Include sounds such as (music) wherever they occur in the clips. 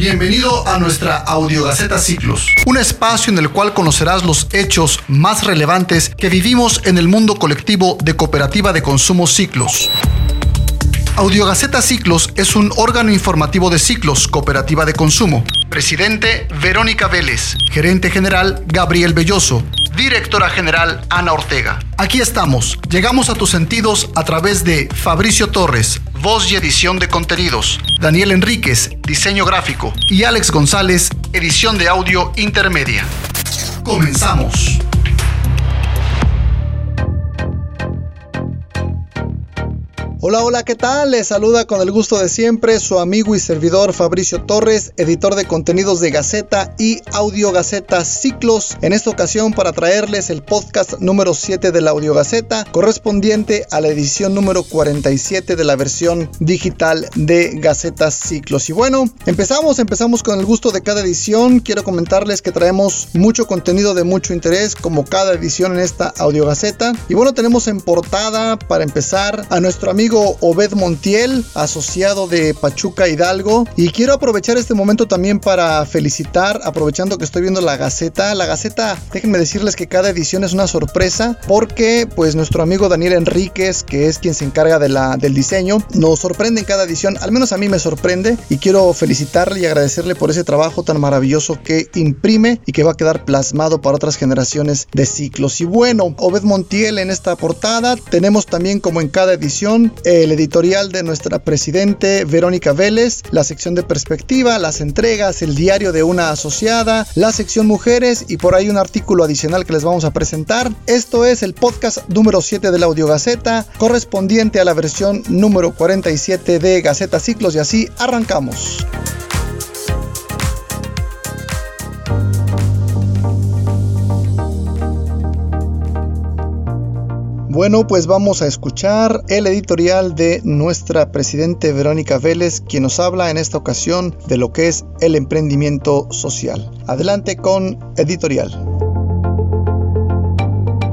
Bienvenido a nuestra Audiogaceta Ciclos, un espacio en el cual conocerás los hechos más relevantes que vivimos en el mundo colectivo de Cooperativa de Consumo Ciclos. Audiogaceta Ciclos es un órgano informativo de Ciclos, Cooperativa de Consumo. Presidente Verónica Vélez, gerente general Gabriel Belloso, directora general Ana Ortega. Aquí estamos, llegamos a tus sentidos a través de Fabricio Torres, voz y edición de contenidos, Daniel Enríquez, diseño gráfico y Alex González, edición de audio intermedia. Comenzamos. Hola, hola, ¿qué tal? Les saluda con el gusto de siempre su amigo y servidor Fabricio Torres, editor de contenidos de Gaceta y Audio Gaceta Ciclos. En esta ocasión para traerles el podcast número 7 de la Audio Gaceta, correspondiente a la edición número 47 de la versión digital de Gaceta Ciclos. Y bueno, empezamos, empezamos con el gusto de cada edición. Quiero comentarles que traemos mucho contenido de mucho interés, como cada edición en esta Audio Gaceta. Y bueno, tenemos en portada, para empezar, a nuestro amigo Obed Montiel, asociado de Pachuca Hidalgo. Y quiero aprovechar este momento también para felicitar, aprovechando que estoy viendo la Gaceta. La Gaceta, déjenme decirles que cada edición es una sorpresa porque pues nuestro amigo Daniel Enríquez, que es quien se encarga del diseño, nos sorprende en cada edición, al menos a mí me sorprende y quiero felicitarle y agradecerle por ese trabajo tan maravilloso que imprime y que va a quedar plasmado para otras generaciones de ciclos. Y bueno, Obed Montiel en esta portada, tenemos también como en cada edición el editorial de nuestra presidente Verónica Vélez, la sección de perspectiva, las entregas, el diario de una asociada, la sección mujeres y por ahí un artículo adicional que les vamos a presentar. Esto es el podcast número 7 de la Audiogaceta, correspondiente a la versión número 47 de Gaceta Ciclos y así arrancamos. Bueno, pues vamos a escuchar el editorial de nuestra presidente Verónica Vélez, quien nos habla en esta ocasión de lo que es el emprendimiento social. Adelante con editorial.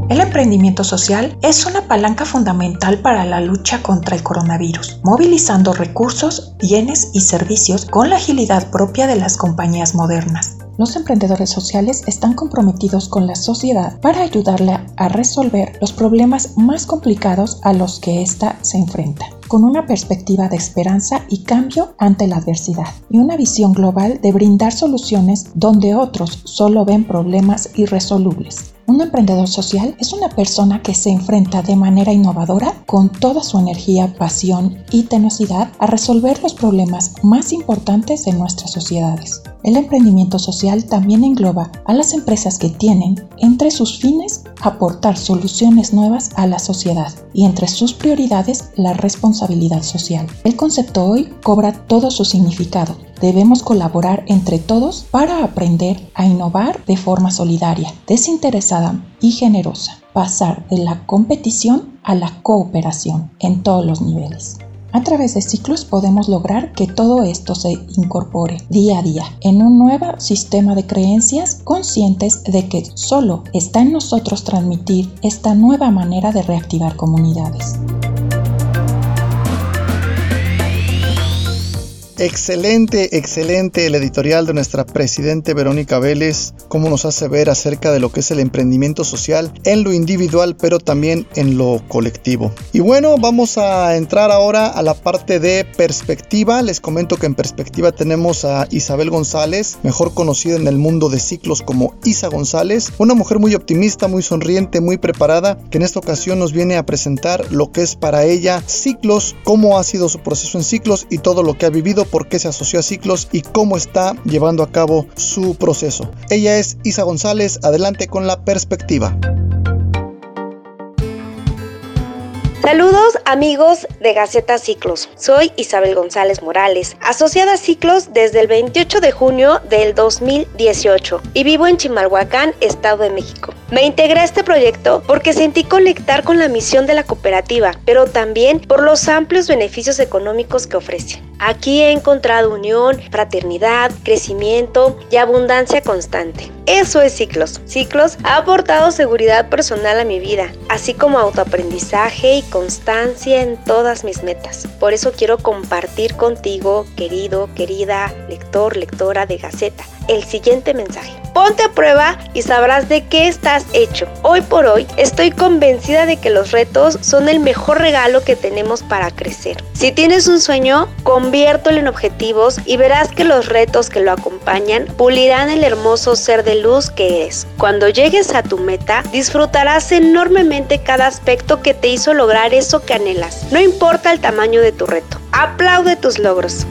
El emprendimiento social es una palanca fundamental para la lucha contra el coronavirus, movilizando recursos, bienes y servicios con la agilidad propia de las compañías modernas. Los emprendedores sociales están comprometidos con la sociedad para ayudarle a resolver los problemas más complicados a los que ésta se enfrenta, con una perspectiva de esperanza y cambio ante la adversidad, y una visión global de brindar soluciones donde otros solo ven problemas irresolubles. Un emprendedor social es una persona que se enfrenta de manera innovadora con toda su energía, pasión y tenacidad a resolver los problemas más importantes de nuestras sociedades. El emprendimiento social también engloba a las empresas que tienen entre sus fines aportar soluciones nuevas a la sociedad y entre sus prioridades la responsabilidad social. El concepto hoy cobra todo su significado. Debemos colaborar entre todos para aprender a innovar de forma solidaria, desinteresada y generosa. Pasar de la competición a la cooperación en todos los niveles. A través de ciclos podemos lograr que todo esto se incorpore día a día en un nuevo sistema de creencias conscientes de que solo está en nosotros transmitir esta nueva manera de reactivar comunidades. Excelente, excelente el editorial de nuestra presidente Verónica Vélez, cómo nos hace ver acerca de lo que es el emprendimiento social en lo individual, pero también en lo colectivo. Y bueno, vamos a entrar ahora a la parte de perspectiva. Les comento que en perspectiva tenemos a Isabel González, mejor conocida en el mundo de ciclos como Isa González, una mujer muy optimista, muy sonriente, muy preparada, que en esta ocasión nos viene a presentar lo que es para ella ciclos, cómo ha sido su proceso en ciclos y todo lo que ha vivido por qué se asoció a Ciclos y cómo está llevando a cabo su proceso. Ella es Isa González, adelante con la perspectiva. Saludos amigos de Gaceta Ciclos. Soy Isabel González Morales, asociada a Ciclos desde el 28 de junio del 2018 y vivo en Chimalhuacán, Estado de México. Me integré a este proyecto porque sentí conectar con la misión de la cooperativa, pero también por los amplios beneficios económicos que ofrece. Aquí he encontrado unión, fraternidad, crecimiento y abundancia constante. Eso es Ciclos. Ciclos ha aportado seguridad personal a mi vida, así como autoaprendizaje y constancia en todas mis metas. Por eso quiero compartir contigo, querido, querida, lector, lectora de Gaceta, el siguiente mensaje. Ponte a prueba y sabrás de qué estás hecho. Hoy por hoy estoy convencida de que los retos son el mejor regalo que tenemos para crecer. Si tienes un sueño, conviértelo en objetivos y verás que los retos que lo acompañan pulirán el hermoso ser de luz que eres. Cuando llegues a tu meta, disfrutarás enormemente cada aspecto que te hizo lograr eso que anhelas. No importa el tamaño de tu reto. Aplaude tus logros.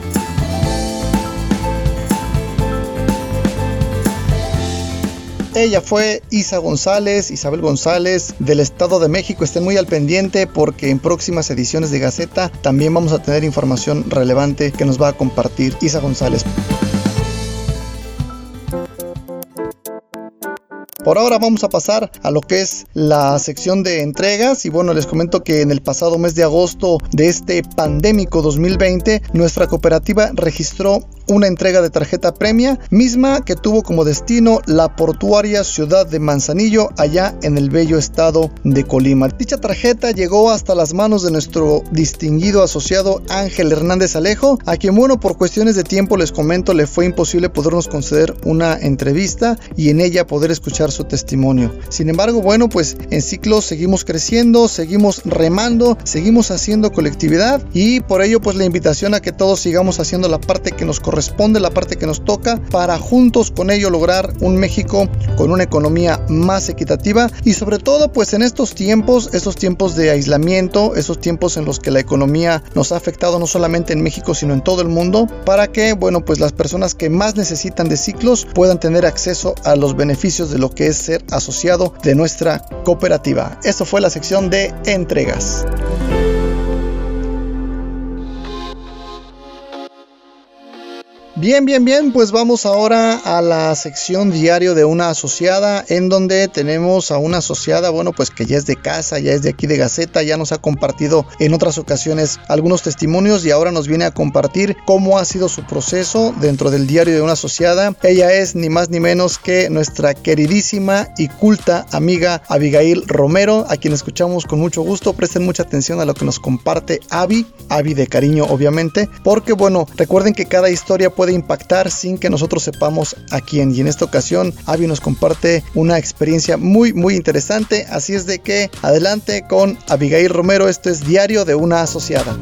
Ella fue Isa González, Isabel González del Estado de México. Estén muy al pendiente porque en próximas ediciones de Gaceta también vamos a tener información relevante que nos va a compartir Isa González. Por ahora vamos a pasar a lo que es la sección de entregas y bueno, les comento que en el pasado mes de agosto de este pandémico 2020, nuestra cooperativa registró una entrega de tarjeta premia, misma que tuvo como destino la portuaria ciudad de Manzanillo, allá en el bello estado de Colima. Dicha tarjeta llegó hasta las manos de nuestro distinguido asociado Ángel Hernández Alejo, a quien bueno, por cuestiones de tiempo les comento, le fue imposible podernos conceder una entrevista y en ella poder escuchar su testimonio. Sin embargo, bueno, pues en ciclos seguimos creciendo, seguimos remando, seguimos haciendo colectividad y por ello pues la invitación a que todos sigamos haciendo la parte que nos corresponde corresponde, la parte que nos toca, para juntos con ello lograr un México con una economía más equitativa y sobre todo pues en estos tiempos, estos tiempos de aislamiento, esos tiempos en los que la economía nos ha afectado no solamente en México sino en todo el mundo, para que bueno pues las personas que más necesitan de ciclos puedan tener acceso a los beneficios de lo que es ser asociado de nuestra cooperativa. Esto fue la sección de entregas. Bien, bien, bien, pues vamos ahora a la sección diario de una asociada en donde tenemos a una asociada, bueno, pues que ya es de casa, ya es de aquí de Gaceta, ya nos ha compartido en otras ocasiones algunos testimonios y ahora nos viene a compartir cómo ha sido su proceso dentro del diario de una asociada. Ella es ni más ni menos que nuestra queridísima y culta amiga Abigail Romero, a quien escuchamos con mucho gusto. Presten mucha atención a lo que nos comparte Avi, Avi de cariño obviamente, porque bueno, recuerden que cada historia puede impactar sin que nosotros sepamos a quién. Y en esta ocasión, Avi nos comparte una experiencia muy, muy interesante. Así es de que adelante con Abigail Romero. Esto es Diario de una Asociada.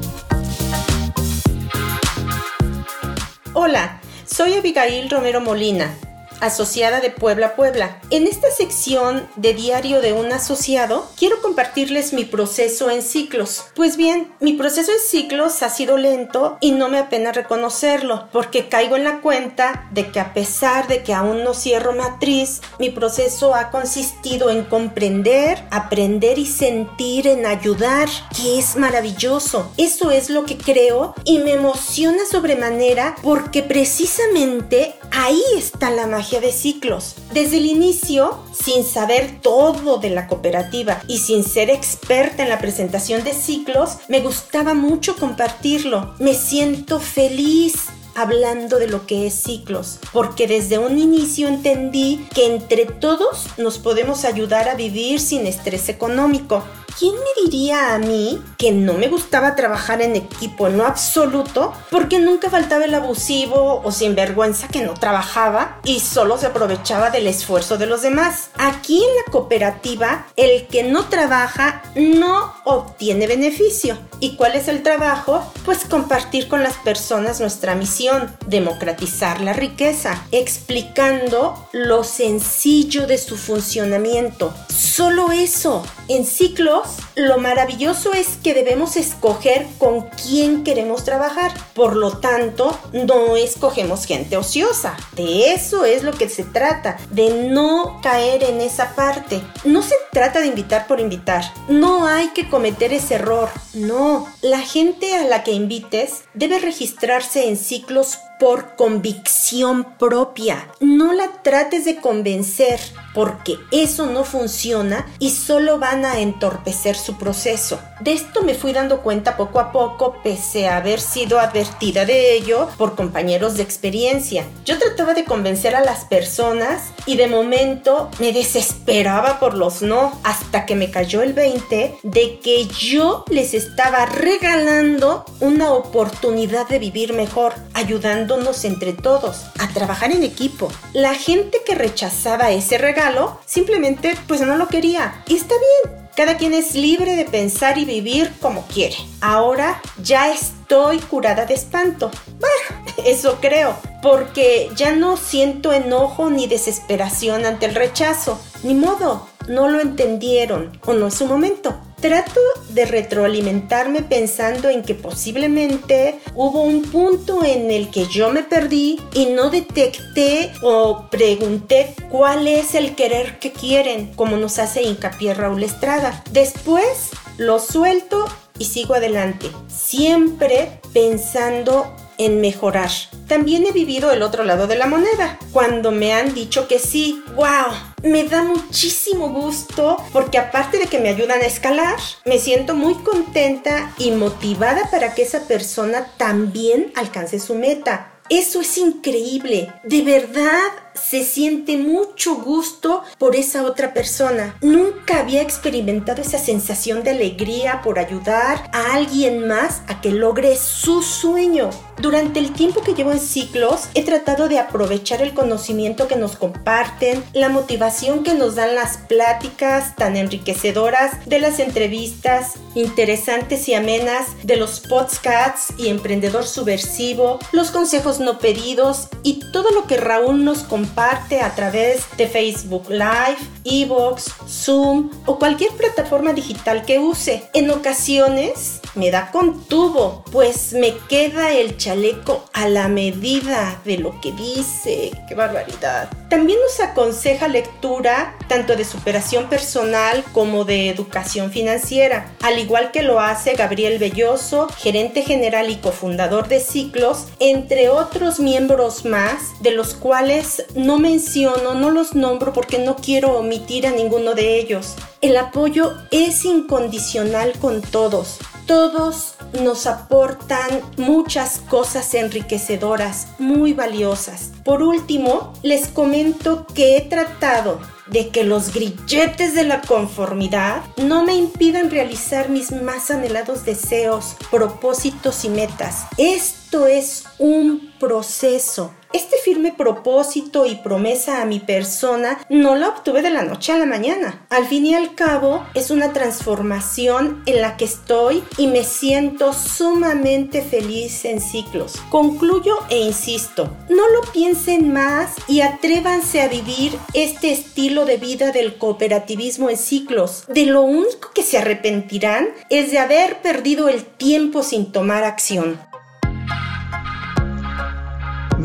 Hola, soy Abigail Romero Molina asociada de Puebla Puebla. En esta sección de diario de un asociado, quiero compartirles mi proceso en ciclos. Pues bien, mi proceso en ciclos ha sido lento y no me apena reconocerlo, porque caigo en la cuenta de que a pesar de que aún no cierro matriz, mi proceso ha consistido en comprender, aprender y sentir, en ayudar, que es maravilloso. Eso es lo que creo y me emociona sobremanera porque precisamente ahí está la magia de ciclos. Desde el inicio, sin saber todo de la cooperativa y sin ser experta en la presentación de ciclos, me gustaba mucho compartirlo. Me siento feliz hablando de lo que es ciclos, porque desde un inicio entendí que entre todos nos podemos ayudar a vivir sin estrés económico. ¿quién me diría a mí que no me gustaba trabajar en equipo en lo absoluto? Porque nunca faltaba el abusivo o sinvergüenza que no trabajaba y solo se aprovechaba del esfuerzo de los demás. Aquí en la cooperativa, el que no trabaja no obtiene beneficio. ¿Y cuál es el trabajo? Pues compartir con las personas nuestra misión, democratizar la riqueza, explicando lo sencillo de su funcionamiento. Solo eso. En ciclos lo maravilloso es que debemos escoger con quién queremos trabajar. Por lo tanto, no escogemos gente ociosa. De eso es lo que se trata, de no caer en esa parte. No se trata de invitar por invitar. No hay que cometer ese error. No, la gente a la que invites debe registrarse en ciclos ciclos por convicción propia. No la trates de convencer porque eso no funciona y solo van a entorpecer su proceso. De esto me fui dando cuenta poco a poco, pese a haber sido advertida de ello por compañeros de experiencia. Yo trataba de convencer a las personas y de momento me desesperaba por los no, hasta que me cayó el 20 de que yo les estaba regalando una oportunidad de vivir mejor, ayudándonos entre todos a trabajar en equipo. La gente que rechazaba ese regalo simplemente pues no lo quería. Y está bien, cada quien es libre de pensar y vivir como quiere. Ahora ya estoy curada de espanto. Bueno, (laughs) eso creo, porque ya no siento enojo ni desesperación ante el rechazo. Ni modo, no lo entendieron o no es su momento. Trato de retroalimentarme pensando en que posiblemente hubo un punto en el que yo me perdí y no detecté o pregunté cuál es el querer que quieren, como nos hace hincapié Raúl Estrada. Después lo suelto y sigo adelante, siempre pensando en mejorar. También he vivido el otro lado de la moneda, cuando me han dicho que sí, wow, me da muchísimo gusto porque aparte de que me ayudan a escalar, me siento muy contenta y motivada para que esa persona también alcance su meta. Eso es increíble. De verdad se siente mucho gusto por esa otra persona. Nunca había experimentado esa sensación de alegría por ayudar a alguien más a que logre su sueño. Durante el tiempo que llevo en ciclos, he tratado de aprovechar el conocimiento que nos comparten, la motivación que nos dan las pláticas tan enriquecedoras de las entrevistas interesantes y amenas de los podcasts y emprendedor subversivo, los consejos no pedidos y todo lo que Raúl nos comparte comparte a través de Facebook Live, Evox, Zoom o cualquier plataforma digital que use. En ocasiones me da con tubo, pues me queda el chaleco a la medida de lo que dice. ¡Qué barbaridad! También nos aconseja lectura tanto de superación personal como de educación financiera, al igual que lo hace Gabriel Belloso, gerente general y cofundador de Ciclos, entre otros miembros más, de los cuales no menciono, no los nombro porque no quiero omitir a ninguno de ellos. El apoyo es incondicional con todos. Todos nos aportan muchas cosas enriquecedoras, muy valiosas. Por último, les comento que he tratado de que los grilletes de la conformidad no me impidan realizar mis más anhelados deseos, propósitos y metas. Esto es un proceso este firme propósito y promesa a mi persona no la obtuve de la noche a la mañana. Al fin y al cabo, es una transformación en la que estoy y me siento sumamente feliz en ciclos. Concluyo e insisto, no lo piensen más y atrévanse a vivir este de vida del cooperativismo en ciclos. De lo único que se arrepentirán es de haber perdido el tiempo sin tomar acción.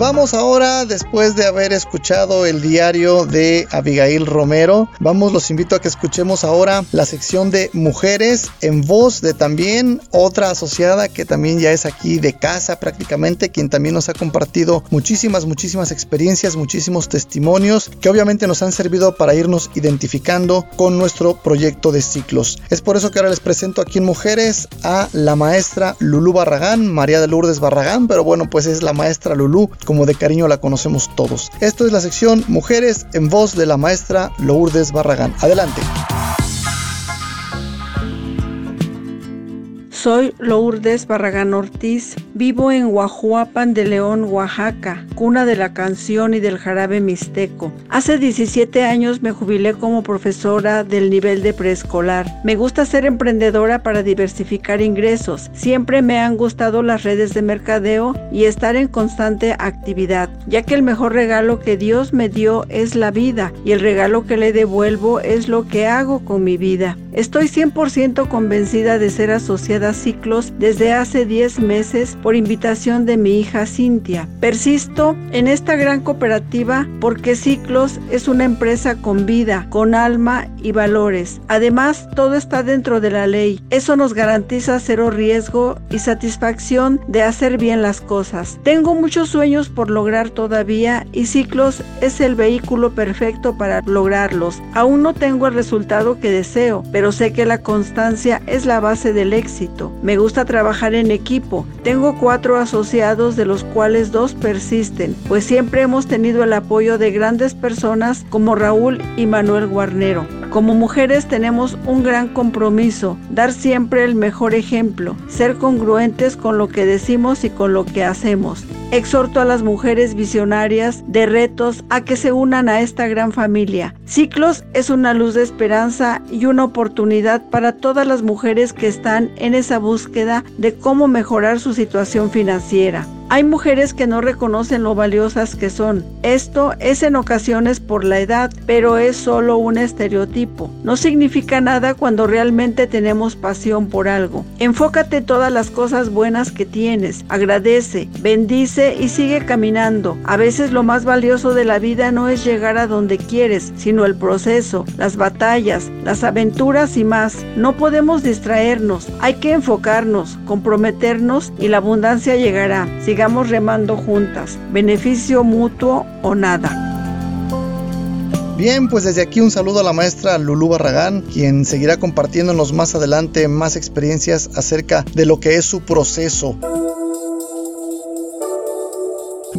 Vamos ahora, después de haber escuchado el diario de Abigail Romero, vamos, los invito a que escuchemos ahora la sección de mujeres en voz de también otra asociada que también ya es aquí de casa prácticamente, quien también nos ha compartido muchísimas, muchísimas experiencias, muchísimos testimonios que obviamente nos han servido para irnos identificando con nuestro proyecto de ciclos. Es por eso que ahora les presento aquí en Mujeres a la maestra Lulú Barragán, María de Lourdes Barragán, pero bueno, pues es la maestra Lulú como de cariño la conocemos todos. Esto es la sección Mujeres en voz de la maestra Lourdes Barragán. Adelante. Soy Lourdes Barragán Ortiz, vivo en Huajuapan de León, Oaxaca, cuna de la canción y del jarabe mixteco. Hace 17 años me jubilé como profesora del nivel de preescolar. Me gusta ser emprendedora para diversificar ingresos. Siempre me han gustado las redes de mercadeo y estar en constante actividad, ya que el mejor regalo que Dios me dio es la vida y el regalo que le devuelvo es lo que hago con mi vida. Estoy 100% convencida de ser asociada Ciclos desde hace 10 meses por invitación de mi hija Cintia. Persisto en esta gran cooperativa porque Ciclos es una empresa con vida, con alma y valores. Además, todo está dentro de la ley. Eso nos garantiza cero riesgo y satisfacción de hacer bien las cosas. Tengo muchos sueños por lograr todavía y Ciclos es el vehículo perfecto para lograrlos. Aún no tengo el resultado que deseo, pero sé que la constancia es la base del éxito. Me gusta trabajar en equipo. Tengo cuatro asociados de los cuales dos persisten, pues siempre hemos tenido el apoyo de grandes personas como Raúl y Manuel Guarnero. Como mujeres tenemos un gran compromiso, dar siempre el mejor ejemplo, ser congruentes con lo que decimos y con lo que hacemos. Exhorto a las mujeres visionarias de retos a que se unan a esta gran familia. Ciclos es una luz de esperanza y una oportunidad para todas las mujeres que están en esa búsqueda de cómo mejorar su situación financiera. Hay mujeres que no reconocen lo valiosas que son. Esto es en ocasiones por la edad, pero es solo un estereotipo. No significa nada cuando realmente tenemos pasión por algo. Enfócate todas las cosas buenas que tienes, agradece, bendice y sigue caminando. A veces lo más valioso de la vida no es llegar a donde quieres, sino el proceso, las batallas, las aventuras y más. No podemos distraernos, hay que enfocarnos, comprometernos y la abundancia llegará sigamos remando juntas, beneficio mutuo o nada. Bien, pues desde aquí un saludo a la maestra Lulú Barragán, quien seguirá compartiéndonos más adelante más experiencias acerca de lo que es su proceso.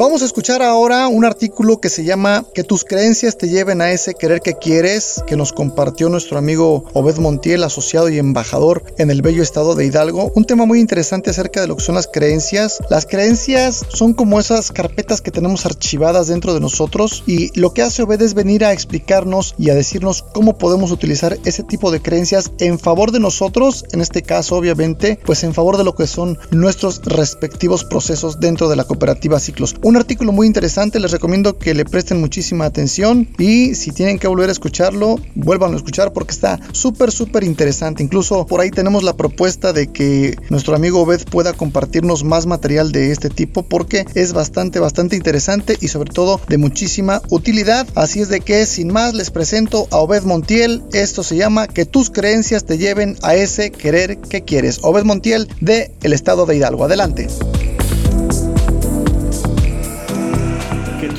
Vamos a escuchar ahora un artículo que se llama Que tus creencias te lleven a ese querer que quieres, que nos compartió nuestro amigo Obed Montiel, asociado y embajador en el bello estado de Hidalgo. Un tema muy interesante acerca de lo que son las creencias. Las creencias son como esas carpetas que tenemos archivadas dentro de nosotros y lo que hace Obed es venir a explicarnos y a decirnos cómo podemos utilizar ese tipo de creencias en favor de nosotros, en este caso obviamente, pues en favor de lo que son nuestros respectivos procesos dentro de la cooperativa Ciclos. Artículo muy interesante, les recomiendo que le presten muchísima atención y si tienen que volver a escucharlo, vuelvan a escuchar porque está súper, súper interesante. Incluso por ahí tenemos la propuesta de que nuestro amigo Obed pueda compartirnos más material de este tipo porque es bastante, bastante interesante y sobre todo de muchísima utilidad. Así es de que sin más les presento a Obed Montiel. Esto se llama Que tus creencias te lleven a ese querer que quieres. Obed Montiel de el estado de Hidalgo. Adelante.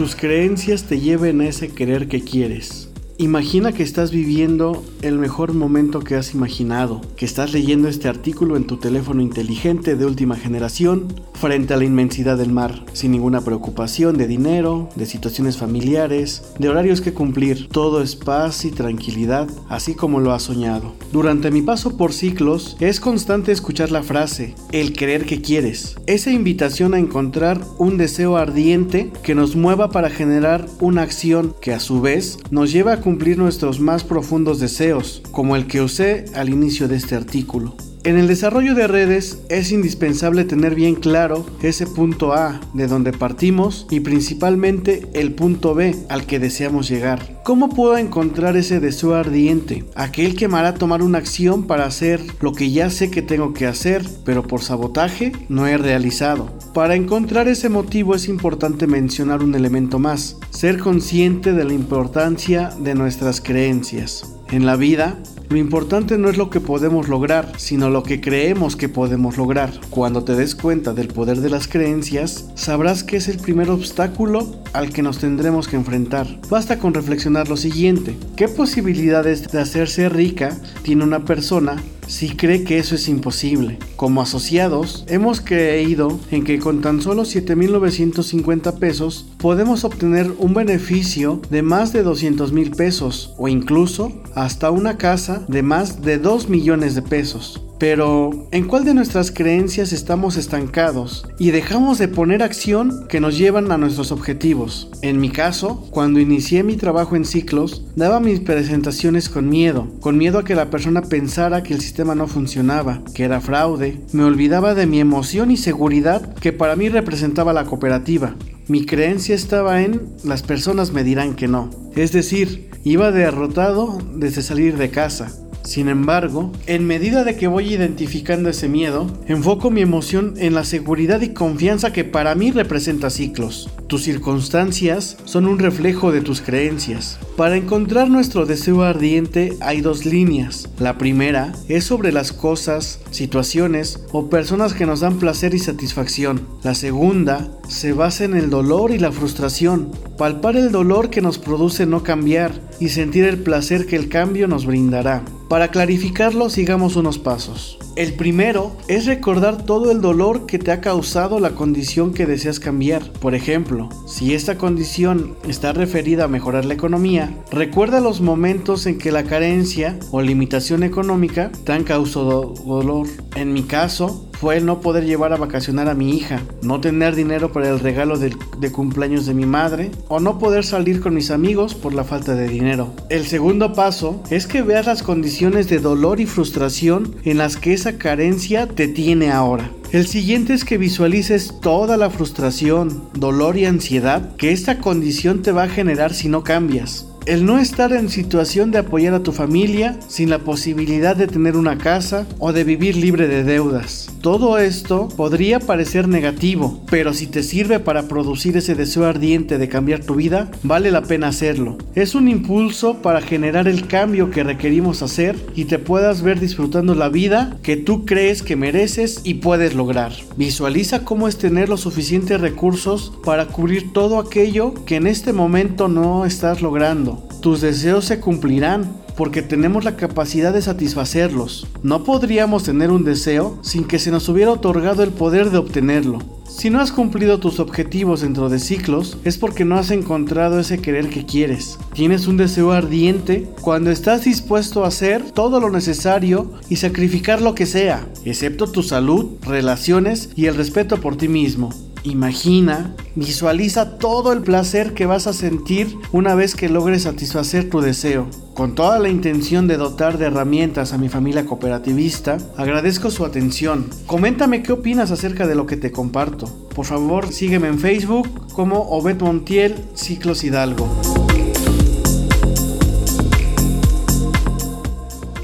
Tus creencias te lleven a ese querer que quieres. Imagina que estás viviendo el mejor momento que has imaginado, que estás leyendo este artículo en tu teléfono inteligente de última generación frente a la inmensidad del mar, sin ninguna preocupación de dinero, de situaciones familiares, de horarios que cumplir. Todo es paz y tranquilidad, así como lo has soñado. Durante mi paso por ciclos, es constante escuchar la frase, el querer que quieres, esa invitación a encontrar un deseo ardiente que nos mueva para generar una acción que a su vez nos lleva a cumplir nuestros más profundos deseos, como el que usé al inicio de este artículo. En el desarrollo de redes es indispensable tener bien claro ese punto A de donde partimos y principalmente el punto B al que deseamos llegar. ¿Cómo puedo encontrar ese deseo ardiente? Aquel que me hará tomar una acción para hacer lo que ya sé que tengo que hacer, pero por sabotaje no he realizado. Para encontrar ese motivo es importante mencionar un elemento más, ser consciente de la importancia de nuestras creencias. En la vida, lo importante no es lo que podemos lograr, sino lo que creemos que podemos lograr. Cuando te des cuenta del poder de las creencias, sabrás que es el primer obstáculo al que nos tendremos que enfrentar. Basta con reflexionar lo siguiente, ¿qué posibilidades de hacerse rica tiene una persona si cree que eso es imposible. Como asociados, hemos creído en que con tan solo 7.950 pesos podemos obtener un beneficio de más de 200 mil pesos o incluso hasta una casa de más de 2 millones de pesos. Pero, ¿en cuál de nuestras creencias estamos estancados y dejamos de poner acción que nos llevan a nuestros objetivos? En mi caso, cuando inicié mi trabajo en ciclos, daba mis presentaciones con miedo, con miedo a que la persona pensara que el sistema no funcionaba, que era fraude, me olvidaba de mi emoción y seguridad que para mí representaba la cooperativa. Mi creencia estaba en las personas me dirán que no. Es decir, iba derrotado desde salir de casa Sin embargo, en medida de que voy identificando ese miedo, enfoco mi emoción en la seguridad y confianza que para mí representa ciclos. Tus circunstancias son un reflejo de tus creencias. Para encontrar nuestro deseo ardiente hay dos líneas. La primera es sobre las cosas, situaciones o personas que nos dan placer y satisfacción. La segunda se basa en el dolor y la frustración. Palpar el dolor que nos produce no cambiar y sentir el placer que el cambio nos brindará. Para clarificarlo sigamos unos pasos. El primero es recordar todo el dolor que te ha causado la condición que deseas cambiar. Por ejemplo, si esta condición está referida a mejorar la economía, recuerda los momentos en que la carencia o limitación económica te han causado dolor. En mi caso, fue el no poder llevar a vacacionar a mi hija, no tener dinero para el regalo de, de, cumpleaños de mi madre o no poder salir con mis amigos por la falta de dinero. El segundo paso es que veas las condiciones de dolor y frustración en las que esa carencia te tiene ahora. El siguiente es que visualices toda la frustración, dolor y ansiedad que esta condición te va a generar si no cambias. El no estar en situación de apoyar a tu familia sin la posibilidad de tener una casa o de vivir libre de deudas. Todo esto podría parecer negativo, pero si te sirve para producir ese deseo ardiente de cambiar tu vida, vale la pena hacerlo. Es un impulso para generar el cambio que requerimos hacer y te puedas ver disfrutando la vida que tú crees que mereces y puedes lograr. Visualiza cómo es tener los suficientes recursos para cubrir todo aquello que en este momento no estás logrando tus deseos se cumplirán porque tenemos la capacidad de satisfacerlos. No podríamos tener un deseo sin que se nos hubiera otorgado el poder de obtenerlo. Si no has cumplido tus objetivos dentro de ciclos, es porque no has encontrado ese querer que quieres. Tienes un deseo ardiente cuando estás dispuesto a hacer todo lo necesario y sacrificar lo que sea, excepto tu salud, relaciones y el respeto por ti mismo. Imagina, visualiza todo el placer que vas a sentir una vez que logres satisfacer tu deseo. Con toda la intención de dotar de herramientas a mi familia cooperativista, agradezco su atención. Coméntame qué opinas acerca de lo que te comparto. Por favor, sígueme en Facebook como Obed Montiel Ciclos Hidalgo.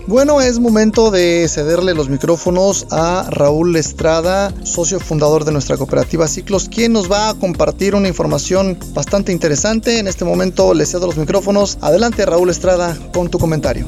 Bueno, es momento de cederle los micrófonos a Raúl Estrada, socio fundador de nuestra cooperativa Ciclos, quien nos va a compartir una información bastante interesante. En este momento le cedo los micrófonos. Adelante Raúl Estrada con tu comentario.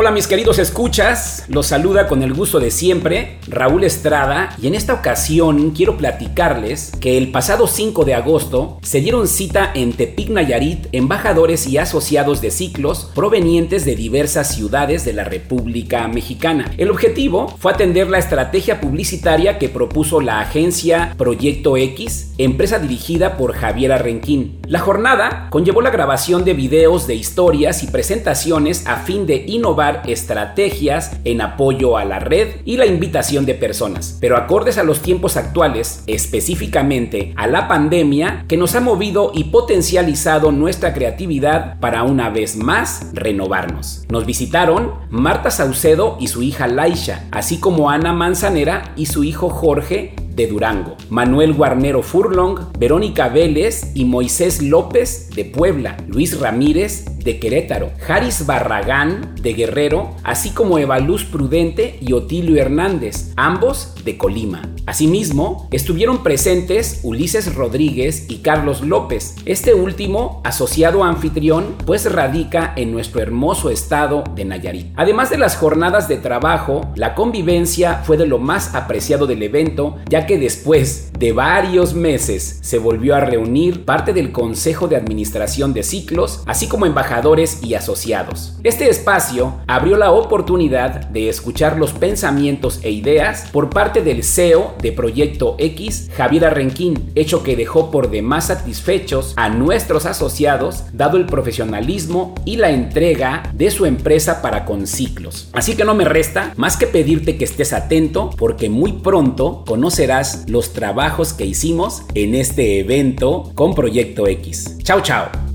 Hola mis queridos escuchas, los saluda con el gusto de siempre Raúl Estrada y en esta ocasión quiero platicarles que el pasado 5 de agosto se dieron cita en Tepic Nayarit embajadores y asociados de ciclos provenientes de diversas ciudades de la República Mexicana. El objetivo fue atender la estrategia publicitaria que propuso la agencia Proyecto X, empresa dirigida por Javier Arrenquín. La jornada conllevó la grabación de videos de historias y presentaciones a fin de innovar estrategias en apoyo a la red y la invitación de personas, pero acordes a los tiempos actuales, específicamente a la pandemia que nos ha movido y potencializado nuestra creatividad para una vez más renovarnos. Nos visitaron Marta Saucedo y su hija Laisha, así como Ana Manzanera y su hijo Jorge de Durango, Manuel Guarnero Furlong, Verónica Vélez y Moisés López de Puebla, Luis Ramírez de Querétaro, Jaris Barragán de Guerrero, así como Evaluz Prudente y Otilio Hernández, ambos de Colima. Asimismo, estuvieron presentes Ulises Rodríguez y Carlos López, este último asociado anfitrión, pues radica en nuestro hermoso estado de Nayarit. Además de las jornadas de trabajo, la convivencia fue de lo más apreciado del evento, ya que después de varios meses se volvió a reunir parte del Consejo de Administración de Ciclos, así como embajadores y asociados. Este espacio abrió la oportunidad de escuchar los pensamientos e ideas por parte del CEO de Proyecto X, Javier Arrenquín, hecho que dejó por demás satisfechos a nuestros asociados dado el profesionalismo y la entrega de su empresa para con ciclos. Así que no me resta más que pedirte que estés atento porque muy pronto conocerás los trabajos que hicimos en este evento con Proyecto X. Chao, chao.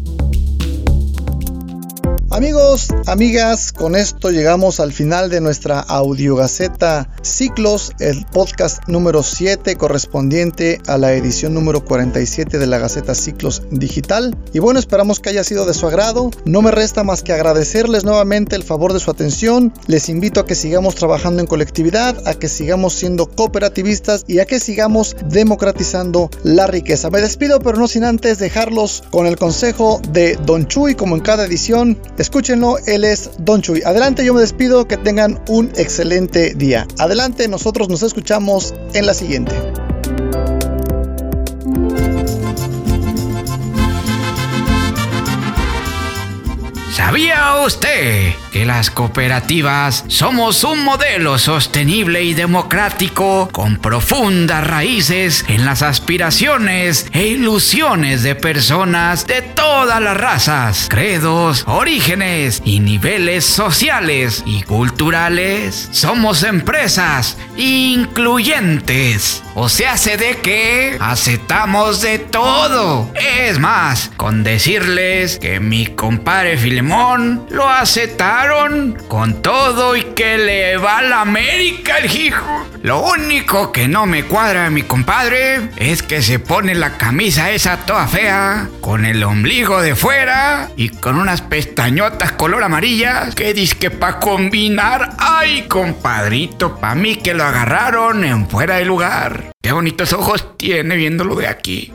Amigos, amigas, con esto llegamos al final de nuestra audiogaceta Ciclos, el podcast número 7 correspondiente a la edición número 47 de la Gaceta Ciclos Digital. Y bueno, esperamos que haya sido de su agrado. No me resta más que agradecerles nuevamente el favor de su atención. Les invito a que sigamos trabajando en colectividad, a que sigamos siendo cooperativistas y a que sigamos democratizando la riqueza. Me despido, pero no sin antes dejarlos con el consejo de Don Chuy, como en cada edición. Escúchenlo, él es Don Chuy. Adelante, yo me despido, que tengan un excelente día. Adelante, nosotros nos escuchamos en la siguiente. ¿Sabía usted que las cooperativas somos un modelo sostenible y democrático con profundas raíces en las aspiraciones e ilusiones de personas de todas las razas, credos, orígenes y niveles sociales y culturales? Somos empresas incluyentes. O se hace de que aceptamos de todo. Es más, con decirles que mi compadre Filemón lo aceptaron con todo y que le va a la América el hijo. Lo único que no me cuadra mi compadre es que se pone la camisa esa toda fea, con el ombligo de fuera y con unas pestañotas color amarilla que dice que para combinar, ay compadrito, pa' mí que lo agarraron en fuera de lugar. Qué bonitos ojos tiene viéndolo de aquí.